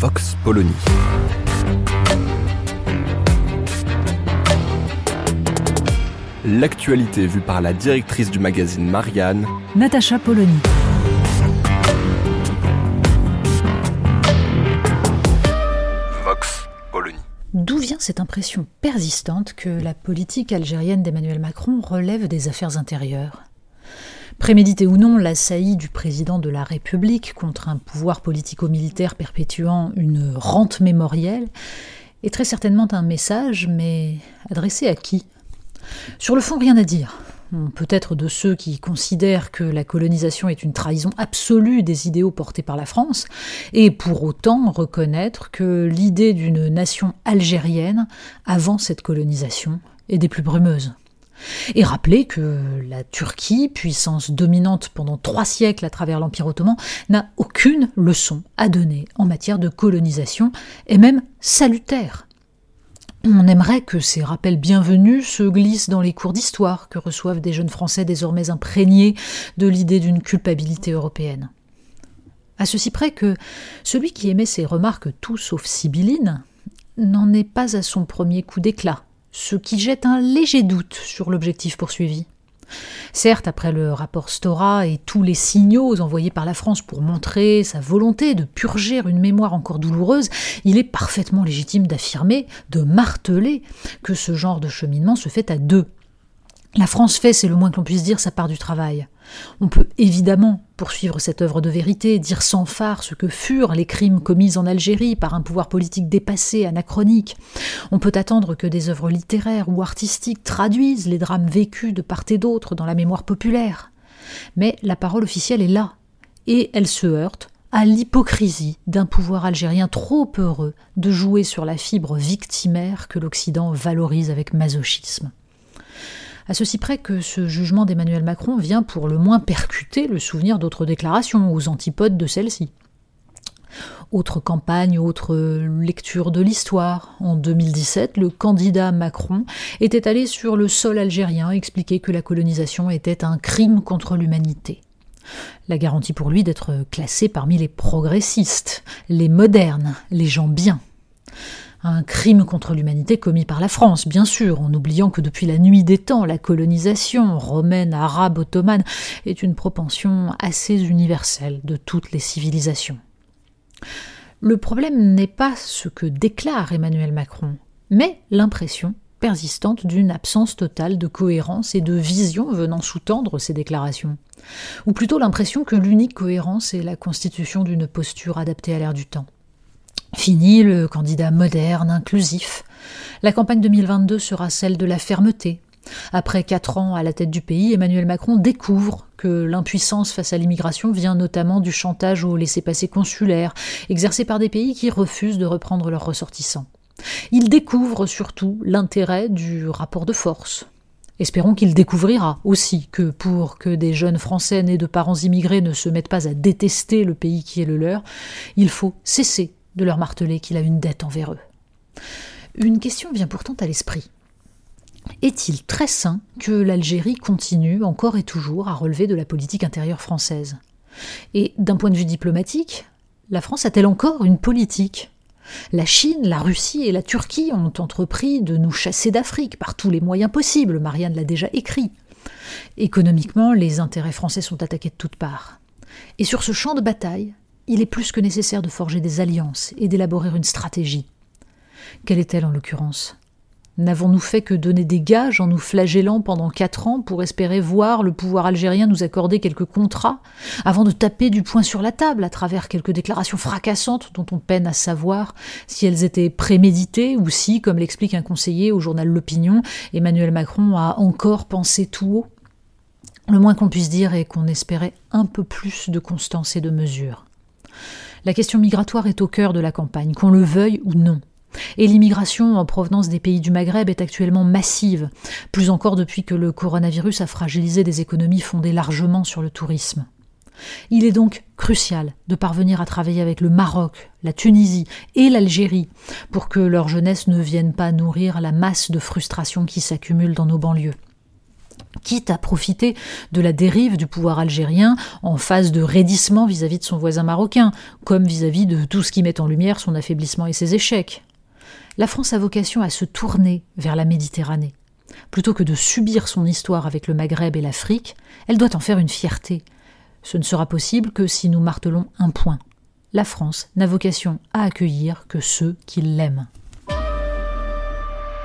Vox Polony. L'actualité vue par la directrice du magazine Marianne, Natacha Polony. Vox Polony. D'où vient cette impression persistante que la politique algérienne d'Emmanuel Macron relève des affaires intérieures? Prémédité ou non, l'assaillie du président de la République contre un pouvoir politico-militaire perpétuant une rente mémorielle est très certainement un message, mais adressé à qui? Sur le fond, rien à dire. Peut-être de ceux qui considèrent que la colonisation est une trahison absolue des idéaux portés par la France, et pour autant reconnaître que l'idée d'une nation algérienne avant cette colonisation est des plus brumeuses. Et rappeler que la Turquie, puissance dominante pendant trois siècles à travers l'Empire ottoman, n'a aucune leçon à donner en matière de colonisation, et même salutaire. On aimerait que ces rappels bienvenus se glissent dans les cours d'histoire que reçoivent des jeunes Français désormais imprégnés de l'idée d'une culpabilité européenne. À ceci près que celui qui émet ces remarques tout sauf sibyllines n'en est pas à son premier coup d'éclat, ce qui jette un léger doute sur l'objectif poursuivi. Certes, après le rapport Stora et tous les signaux envoyés par la France pour montrer sa volonté de purger une mémoire encore douloureuse, il est parfaitement légitime d'affirmer, de marteler, que ce genre de cheminement se fait à deux. La France fait, c'est le moins que l'on puisse dire, sa part du travail. On peut évidemment poursuivre cette œuvre de vérité, dire sans phare ce que furent les crimes commis en Algérie par un pouvoir politique dépassé, anachronique. On peut attendre que des œuvres littéraires ou artistiques traduisent les drames vécus de part et d'autre dans la mémoire populaire. Mais la parole officielle est là, et elle se heurte à l'hypocrisie d'un pouvoir algérien trop heureux de jouer sur la fibre victimaire que l'Occident valorise avec masochisme à ceci près que ce jugement d'Emmanuel Macron vient pour le moins percuter le souvenir d'autres déclarations aux antipodes de celle-ci. Autre campagne, autre lecture de l'histoire. En 2017, le candidat Macron était allé sur le sol algérien expliquer que la colonisation était un crime contre l'humanité. La garantie pour lui d'être classé parmi les progressistes, les modernes, les gens bien un crime contre l'humanité commis par la France, bien sûr, en oubliant que depuis la nuit des temps, la colonisation romaine, arabe, ottomane est une propension assez universelle de toutes les civilisations. Le problème n'est pas ce que déclare Emmanuel Macron, mais l'impression persistante d'une absence totale de cohérence et de vision venant sous-tendre ces déclarations. Ou plutôt l'impression que l'unique cohérence est la constitution d'une posture adaptée à l'ère du temps. Fini le candidat moderne, inclusif. La campagne 2022 sera celle de la fermeté. Après quatre ans à la tête du pays, Emmanuel Macron découvre que l'impuissance face à l'immigration vient notamment du chantage au laissez-passer consulaire, exercé par des pays qui refusent de reprendre leurs ressortissants. Il découvre surtout l'intérêt du rapport de force. Espérons qu'il découvrira aussi que pour que des jeunes Français nés de parents immigrés ne se mettent pas à détester le pays qui est le leur, il faut cesser de leur marteler qu'il a une dette envers eux. Une question vient pourtant à l'esprit. Est-il très sain que l'Algérie continue encore et toujours à relever de la politique intérieure française? Et d'un point de vue diplomatique, la France a-t-elle encore une politique? La Chine, la Russie et la Turquie ont entrepris de nous chasser d'Afrique par tous les moyens possibles, Marianne l'a déjà écrit. Économiquement, les intérêts français sont attaqués de toutes parts. Et sur ce champ de bataille, il est plus que nécessaire de forger des alliances et d'élaborer une stratégie. Quelle est-elle en l'occurrence? N'avons-nous fait que donner des gages en nous flagellant pendant quatre ans pour espérer voir le pouvoir algérien nous accorder quelques contrats, avant de taper du poing sur la table à travers quelques déclarations fracassantes dont on peine à savoir si elles étaient préméditées ou si, comme l'explique un conseiller au journal L'Opinion, Emmanuel Macron a encore pensé tout haut? Le moins qu'on puisse dire est qu'on espérait un peu plus de constance et de mesure. La question migratoire est au cœur de la campagne, qu'on le veuille ou non. Et l'immigration en provenance des pays du Maghreb est actuellement massive, plus encore depuis que le coronavirus a fragilisé des économies fondées largement sur le tourisme. Il est donc crucial de parvenir à travailler avec le Maroc, la Tunisie et l'Algérie pour que leur jeunesse ne vienne pas nourrir la masse de frustration qui s'accumule dans nos banlieues quitte à profiter de la dérive du pouvoir algérien en phase de raidissement vis-à-vis de son voisin marocain, comme vis-à-vis -vis de tout ce qui met en lumière son affaiblissement et ses échecs. La France a vocation à se tourner vers la Méditerranée. Plutôt que de subir son histoire avec le Maghreb et l'Afrique, elle doit en faire une fierté. Ce ne sera possible que si nous martelons un point. La France n'a vocation à accueillir que ceux qui l'aiment.